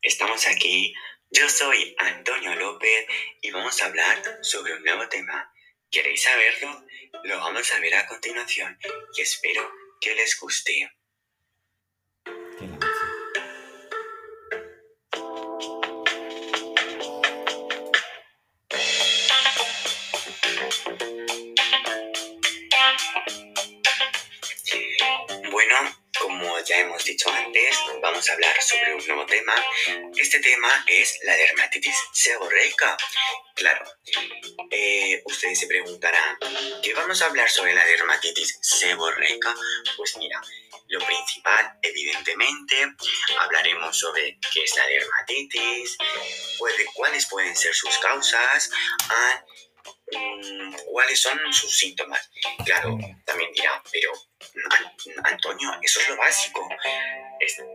estamos aquí. Yo soy Antonio López y vamos a hablar sobre un nuevo tema. ¿Queréis saberlo? Lo vamos a ver a continuación y espero que les guste. Hemos dicho antes, vamos a hablar sobre un nuevo tema. Este tema es la dermatitis seborreica. Claro, eh, ustedes se preguntarán, ¿qué vamos a hablar sobre la dermatitis seborreica? Pues mira, lo principal, evidentemente, hablaremos sobre qué es la dermatitis, cuáles pueden ser sus causas, ah, mm, cuáles son sus síntomas. Claro, pero Antonio, eso es lo básico.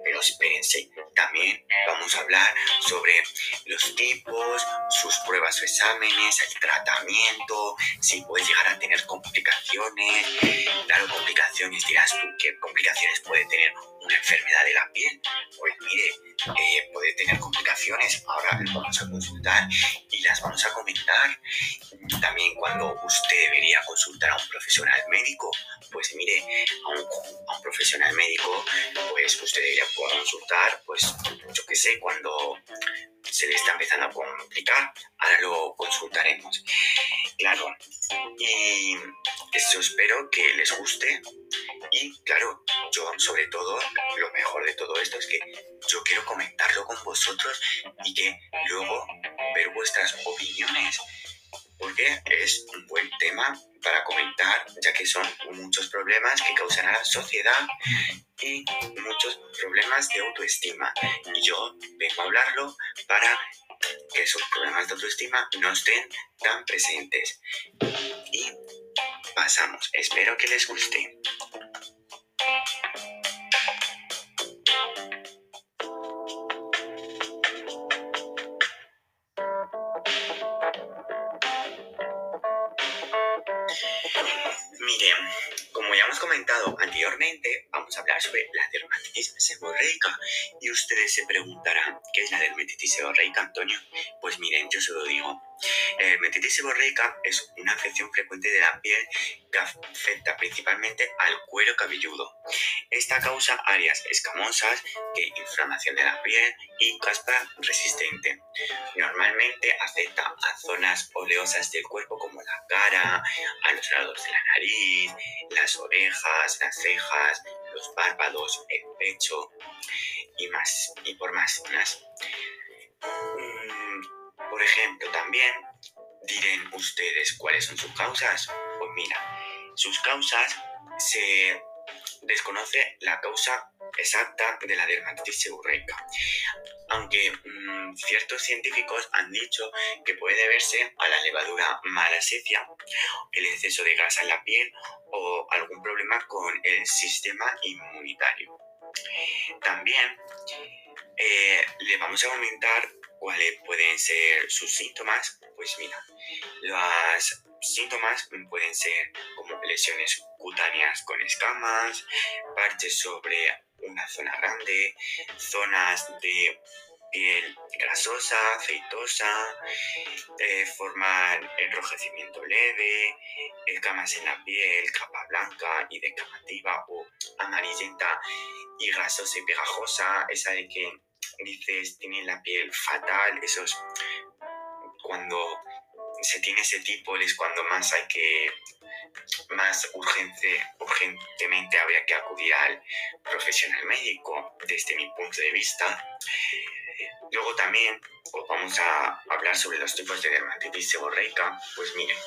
pero espérense, también vamos a hablar sobre los tipos, sus pruebas o exámenes, el tratamiento, si puedes llegar a tener complicaciones. Claro, complicaciones, dirás tú, ¿qué complicaciones puede tener una enfermedad de la piel? Pues mire, eh, puede tener complicaciones. Ahora vamos a consultar y las vamos a comentar. También cuando usted debería consultar a un profesional médico, pues mire, a un, profesional médico, pues usted debería consultar, pues yo qué sé, cuando se le está empezando a complicar, ahora lo consultaremos. Claro, y eso espero que les guste y claro, yo sobre todo, lo mejor de todo esto es que yo quiero comentarlo con vosotros y que luego ver vuestras opiniones porque es un buen tema para comentar, ya que son muchos problemas que causan a la sociedad y muchos problemas de autoestima. Y yo vengo a hablarlo para que esos problemas de autoestima no estén tan presentes. Y pasamos. Espero que les guste. Sobre la dermatitis seborreica. Y ustedes se preguntarán, ¿qué es la dermatitis seborreica, Antonio? Pues miren, yo se lo digo. La dermatitis seborreica es una afección frecuente de la piel que afecta principalmente al cuero cabelludo. Esta causa áreas escamosas, que inflamación de la piel y caspa resistente. Normalmente afecta a zonas oleosas del cuerpo como la cara, a los lados de la nariz, las orejas, las cejas, los párpados, el pecho y más, y por más. Mm, por ejemplo, también dirán ustedes cuáles son sus causas. Pues mira, sus causas se desconoce la causa exacta de la dermatitis seborreica, aunque mm, ciertos científicos han dicho que puede deberse a la levadura malacesia, el exceso de grasa en la piel o algún problema con el sistema inmunitario. También eh, le vamos a comentar cuáles pueden ser sus síntomas. Pues mira, los síntomas pueden ser como lesiones cutáneas con escamas, parches sobre una zona grande, zonas de piel grasosa, aceitosa, eh, formar enrojecimiento leve, escamas en la piel, capa blanca y decamativa o amarillenta y grasosa y pegajosa, esa de que dices tiene la piel fatal, esos cuando se tiene ese tipo es cuando más hay que más urgente, urgentemente habría que acudir al profesional médico desde mi punto de vista. Luego también vamos a hablar sobre los tipos de dermatitis seborreica. Pues miren,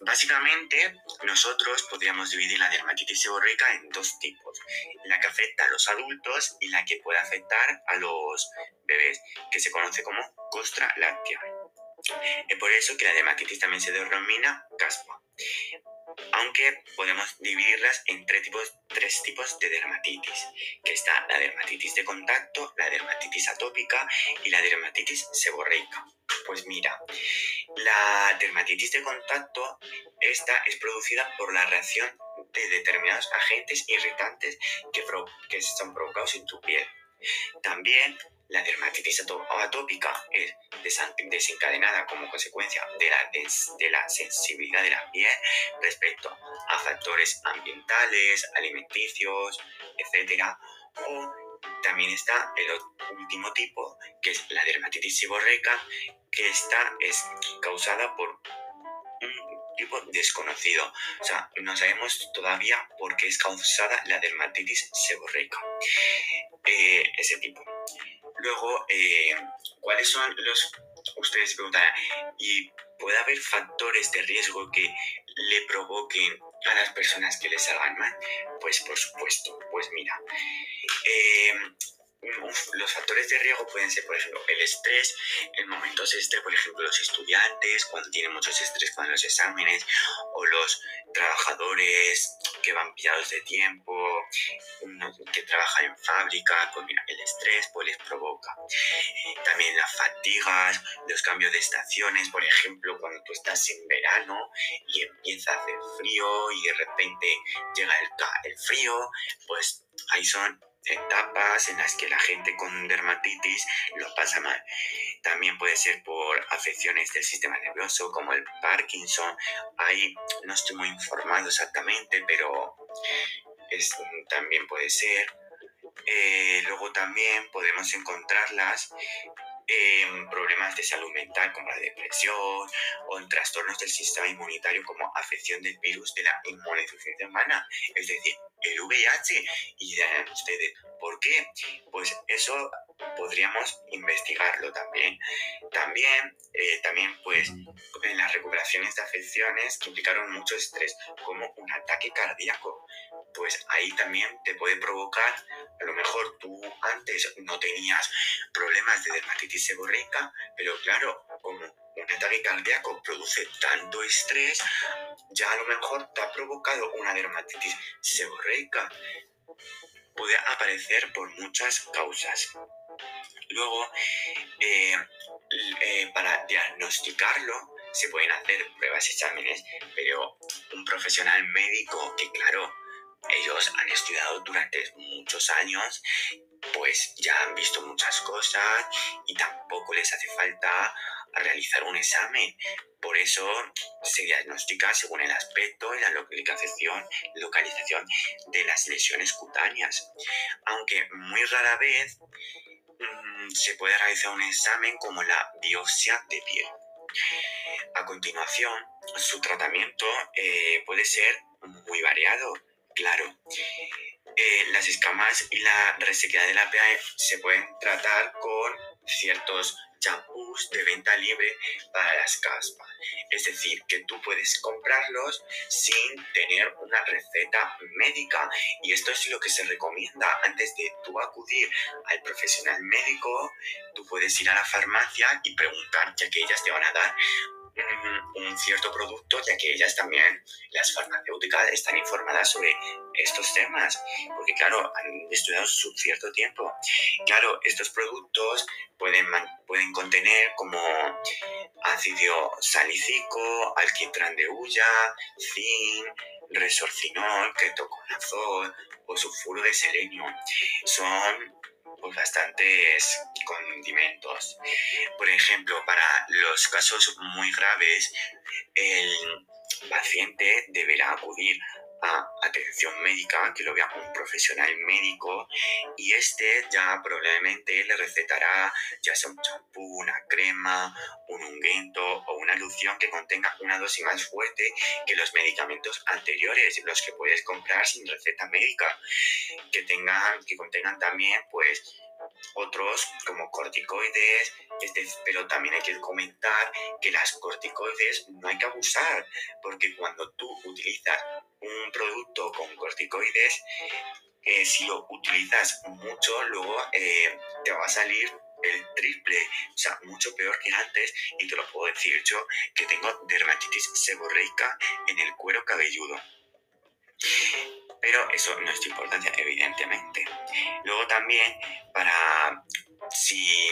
básicamente nosotros podríamos dividir la dermatitis seborreica en dos tipos. La que afecta a los adultos y la que puede afectar a los bebés, que se conoce como costra láctea. Es por eso que la dermatitis también se denomina caspa. Aunque podemos dividirlas en tres tipos, tres tipos de dermatitis, que está la dermatitis de contacto, la dermatitis atópica y la dermatitis seborreica. Pues mira, la dermatitis de contacto, esta es producida por la reacción de determinados agentes irritantes que, que son provocados en tu piel. También La dermatitis atópica es desencadenada como consecuencia de la, de la sensibilidad de la piel respecto a factores ambientales, alimenticios, etc. O también está el último tipo, que es la dermatitis seborreica, que esta es causada por un tipo desconocido. O sea, no sabemos todavía por qué es causada la dermatitis seborreica. Eh, ese tipo. Luego, eh, ¿cuáles son los... Ustedes preguntarán, ¿y puede haber factores de riesgo que le provoquen a las personas que les hagan mal? Pues por supuesto, pues mira, eh, los factores de riesgo pueden ser, por ejemplo, el estrés, en momentos de estrés, por ejemplo, los estudiantes, cuando tienen mucho estrés con los exámenes, o los trabajadores que van pillados de tiempo, que trabajan en fábrica, mira, el estrés pues les provoca. También las fatigas, los cambios de estaciones, por ejemplo, cuando tú estás en verano y empieza a hacer frío y de repente llega el, el frío, pues ahí son etapas en las que la gente con dermatitis lo pasa mal. También puede ser por afecciones del sistema nervioso como el Parkinson. Ahí no estoy muy informado exactamente, pero es, también puede ser. Eh, luego también podemos encontrarlas en problemas de salud mental como la depresión o en trastornos del sistema inmunitario como afección del virus de la inmunodeficiencia humana, es decir, el VIH. Y dirán ustedes, ¿por qué? Pues eso podríamos investigarlo también. También, eh, también pues en las recuperaciones de afecciones que implicaron mucho estrés, como un ataque cardíaco, pues ahí también te puede provocar, a lo mejor tú antes no tenías problemas de dermatitis seborreica, pero claro, como un ataque cardíaco produce tanto estrés, ya a lo mejor te ha provocado una dermatitis seborreica. Puede aparecer por muchas causas. Luego, eh, eh, para diagnosticarlo, se pueden hacer pruebas exámenes, pero un profesional médico que, claro, ellos han estudiado durante muchos años, pues ya han visto muchas cosas y tampoco les hace falta realizar un examen. Por eso se diagnostica según el aspecto y la localización, de las lesiones cutáneas. Aunque muy rara vez mm, se puede realizar un examen como la biopsia de piel. A continuación, su tratamiento eh, puede ser muy variado claro. Eh, las escamas y la resequedad de la piel se pueden tratar con ciertos champús de venta libre para las caspas. Es decir, que tú puedes comprarlos sin tener una receta médica. Y esto es lo que se recomienda. Antes de tú acudir al profesional médico, tú puedes ir a la farmacia y preguntar, ya que ellas te van a dar un cierto producto, ya que ellas también, las farmacéuticas, están informadas sobre estos temas, porque claro, han estudiado su cierto tiempo. Claro, estos productos pueden, pueden contener como ácido salicílico, alquitrán de hulla, zinc, resorcinol, ketoconazol o sulfuro de selenio. Son pues, bastantes condimentos. Por ejemplo, para los casos muy graves, el paciente deberá acudir atención médica, que lo vea un profesional médico, y este ya probablemente le recetará ya sea un champú, una crema, un ungüento o una loción que contenga una dosis más fuerte que los medicamentos anteriores, los que puedes comprar sin receta médica, que tengan, que contengan también pues otros como corticoides, pero también hay que comentar que las corticoides no hay que abusar, porque cuando tú utilizas un producto con corticoides, eh, si lo utilizas mucho, luego eh, te va a salir el triple, o sea, mucho peor que antes, y te lo puedo decir yo, que tengo dermatitis seborreica en el cuero cabelludo. Pero eso no es de importancia, evidentemente. Luego también, para si...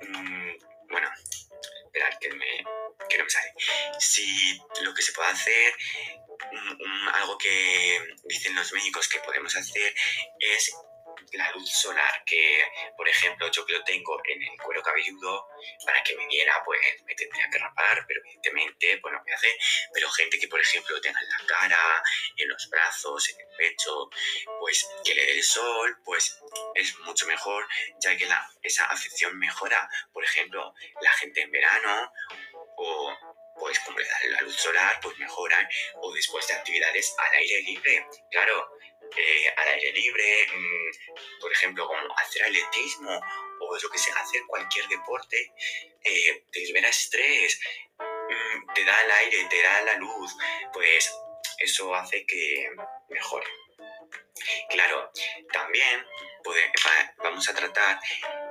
Mm, bueno, esperar que, me, que no me sale. Si lo que se puede hacer, algo que dicen los médicos que podemos hacer es la luz solar, que por ejemplo yo que lo tengo en el cuero cabelludo, para que me viera pues me tendría que rapar, pero evidentemente pues no me hace, pero gente que por ejemplo lo tenga en la cara, en los brazos, en el pecho, pues que le dé el sol, pues es mucho mejor, ya que la, esa afección mejora, por ejemplo, la gente en verano o pues como la luz solar, pues mejoran, o después de actividades al aire libre, claro, eh, al aire libre, mm, por ejemplo, como hacer atletismo o lo que sea, hacer cualquier deporte, eh, te libera estrés, mm, te da el aire, te da la luz, pues eso hace que mejore. Claro, también vamos a tratar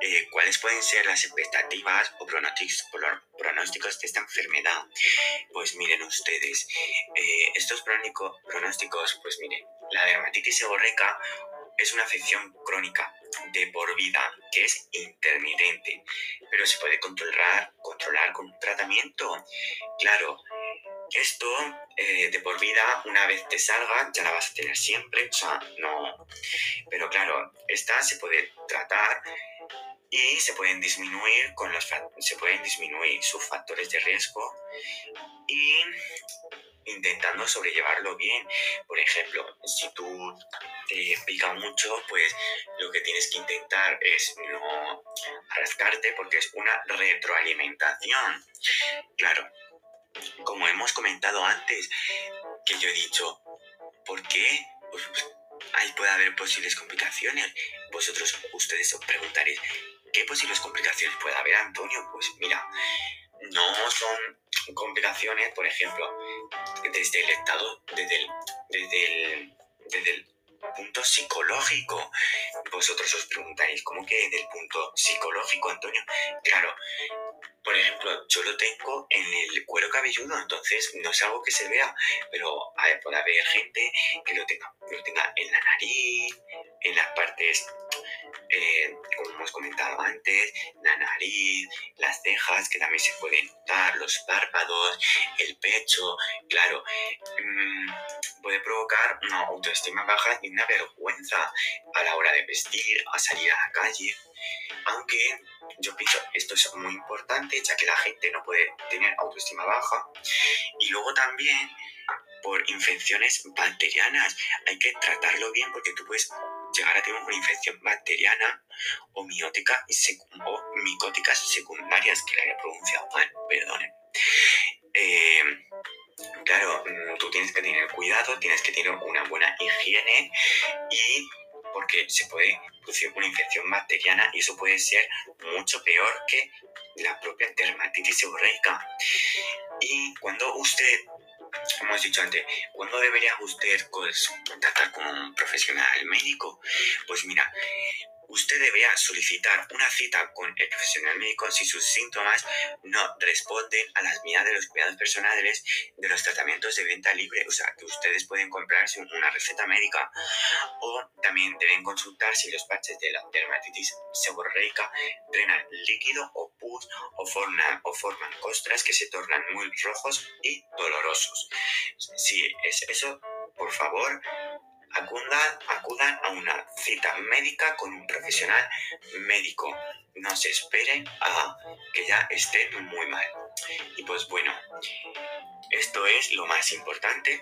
eh, cuáles pueden ser las expectativas o pronósticos, de esta enfermedad. Pues miren ustedes, eh, estos pronósticos, pues miren, la dermatitis seborreica es una afección crónica de por vida que es intermitente, pero se puede controlar, controlar con un tratamiento. Claro, esto eh, de por vida, una vez te salga, ya la vas a tener siempre, o sea, no. Pero claro, esta se puede tratar y se pueden disminuir con los se pueden disminuir sus factores de riesgo y intentando sobrellevarlo bien. Por ejemplo, si tú te pica mucho, pues lo que tienes que intentar es no rascarte porque es una retroalimentación. Claro, como hemos comentado antes, que yo he dicho, ¿por qué? Pues, pues, ahí puede haber posibles complicaciones. Vosotros, ustedes os preguntaréis, ¿qué posibles complicaciones puede haber, Antonio? Pues mira, no son complicaciones, por ejemplo, desde el estado, desde el, desde el, desde el punto psicológico. Vosotros os preguntaréis, ¿cómo que del punto psicológico, Antonio? Claro, por ejemplo, yo lo tengo en el cuero cabelludo, entonces no es algo que se vea, pero puede haber gente que lo tenga, lo tenga en la nariz, en las partes, eh, como hemos comentado antes, la nariz, las cejas, que también se pueden notar, los párpados, el pecho, claro, mm, puede provocar una autoestima baja y una vergüenza a la hora de vestir, a salir a la calle. Aunque yo pienso, esto es muy importante, ya que la gente no puede tener autoestima baja. Y luego también por infecciones bacterianas. Hay que tratarlo bien porque tú puedes llegar a tener una infección bacteriana o miótica o micóticas secundarias, que la he pronunciado mal, perdonen. Eh, claro, mm, tú tienes que tener cuidado, tienes que tener una buena higiene y porque se puede producir una infección bacteriana y eso puede ser mucho peor que la propia dermatitis seborreica. Y cuando usted, como hemos dicho antes, cuando debería usted contactar con un profesional médico, pues mira, usted debería solicitar una cita con el profesional médico si sus síntomas no responden a las medidas de los cuidados personales de los tratamientos de venta libre, o sea, que ustedes pueden comprarse una receta médica o también deben consultar si los parches de la dermatitis seborreica drenan líquido o pus o forman, o forman costras que se tornan muy rojos y dolorosos. Si es eso, por favor, acudan, acudan a una cita médica con un profesional médico. No se esperen a que ya estén muy mal. Y pues bueno, esto es lo más importante.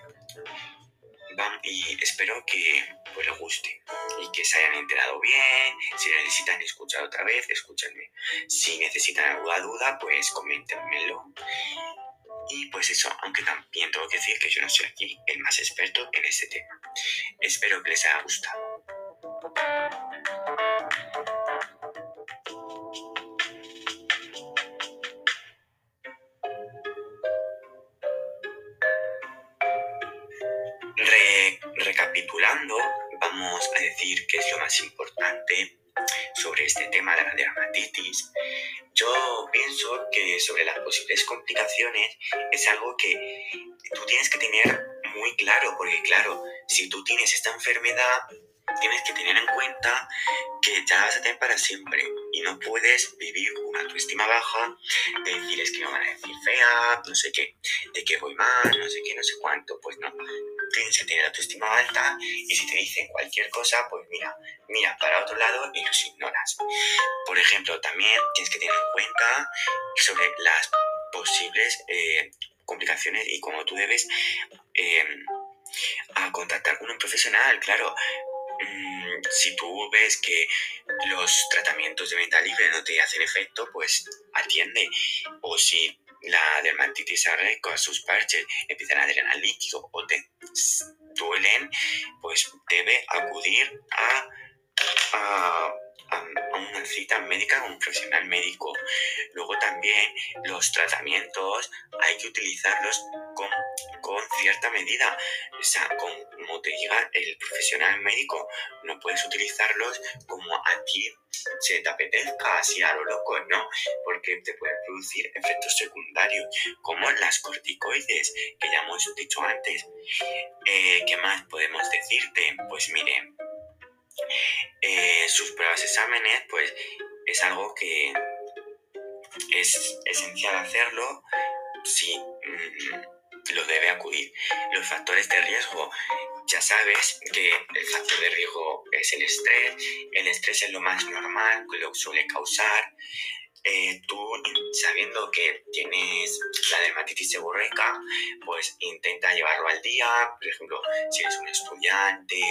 y espero que pues, les guste y que se hayan enterado bien. Si necesitan escuchar otra vez, escúchenme. Si necesitan alguna duda, pues coméntenmelo. Y pues eso, aunque también tengo que decir que yo no soy aquí el más experto en este tema. Espero que les haya gustado. recapitulando, vamos a decir qué es lo más importante sobre este tema de la dermatitis. Yo pienso que sobre las posibles complicaciones es algo que tú tienes que tener muy claro, porque claro, si tú tienes esta enfermedad, tienes que tener en cuenta que ya vas a tener para siempre y no puedes vivir con una autoestima baja de decir es que me van a decir fea, no sé qué, de que voy mal, no sé qué, no sé cuánto, pues no. Que tener la autoestima alta y si te dicen cualquier cosa, pues mira, mira para otro lado y los ignoras. Por ejemplo, también tienes que tener en cuenta sobre las posibles eh, complicaciones y cómo tú debes eh, a contactar con un profesional, claro. Mm, si tú ves que los tratamientos de venta libre no te hacen efecto, pues atiende. O si la dermatitis con sus parches empiezan a drenar líquido o te duelen, pues debe acudir a, a a, una cita médica con un profesional médico. Luego también los tratamientos hay que utilizarlos con, cierta medida. O sea, como te diga el profesional médico, no puedes utilizarlos como a ti se te apetezca así a lo loco, no, porque te pueden producir efectos secundarios como las corticoides, que ya hemos dicho antes. Eh, ¿Qué más podemos decirte? Pues miren, eh, sus pruebas exámenes, pues es algo que es esencial hacerlo si mm, lo debe acudir. Los factores de riesgo, ya sabes que el factor de riesgo es el estrés, el estrés es lo más normal, lo suele causar. Eh, tú, sabiendo que tienes la dermatitis seborreica, pues intenta llevarlo al día, por ejemplo, si eres un estudiante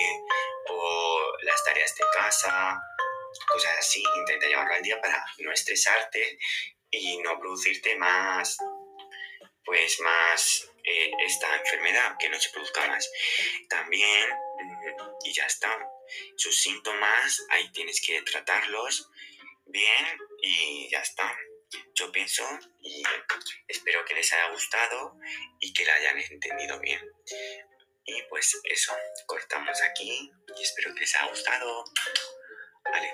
o las tareas de casa, cosas así, intenta llevarlo al día para no estresarte y no producirte más, pues más esta enfermedad, que no se produzca más. También, mm, y ya está, sus síntomas, ahí tienes que tratarlos bien y ya está. Yo pienso y espero que les haya gustado y que la hayan entendido bien. Y pues eso, cortamos aquí y espero que les haya gustado. Vale.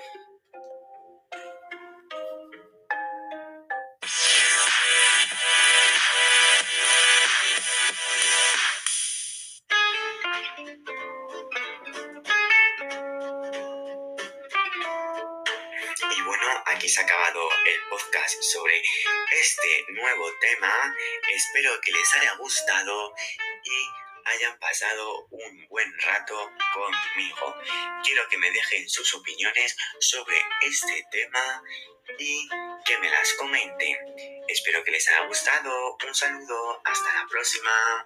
Bueno, aquí se ha acabado el podcast sobre este nuevo tema. Espero que les haya gustado y hayan pasado un buen rato conmigo. Quiero que me dejen sus opiniones sobre este tema y que me las comenten. Espero que les haya gustado. Un saludo. Hasta la próxima.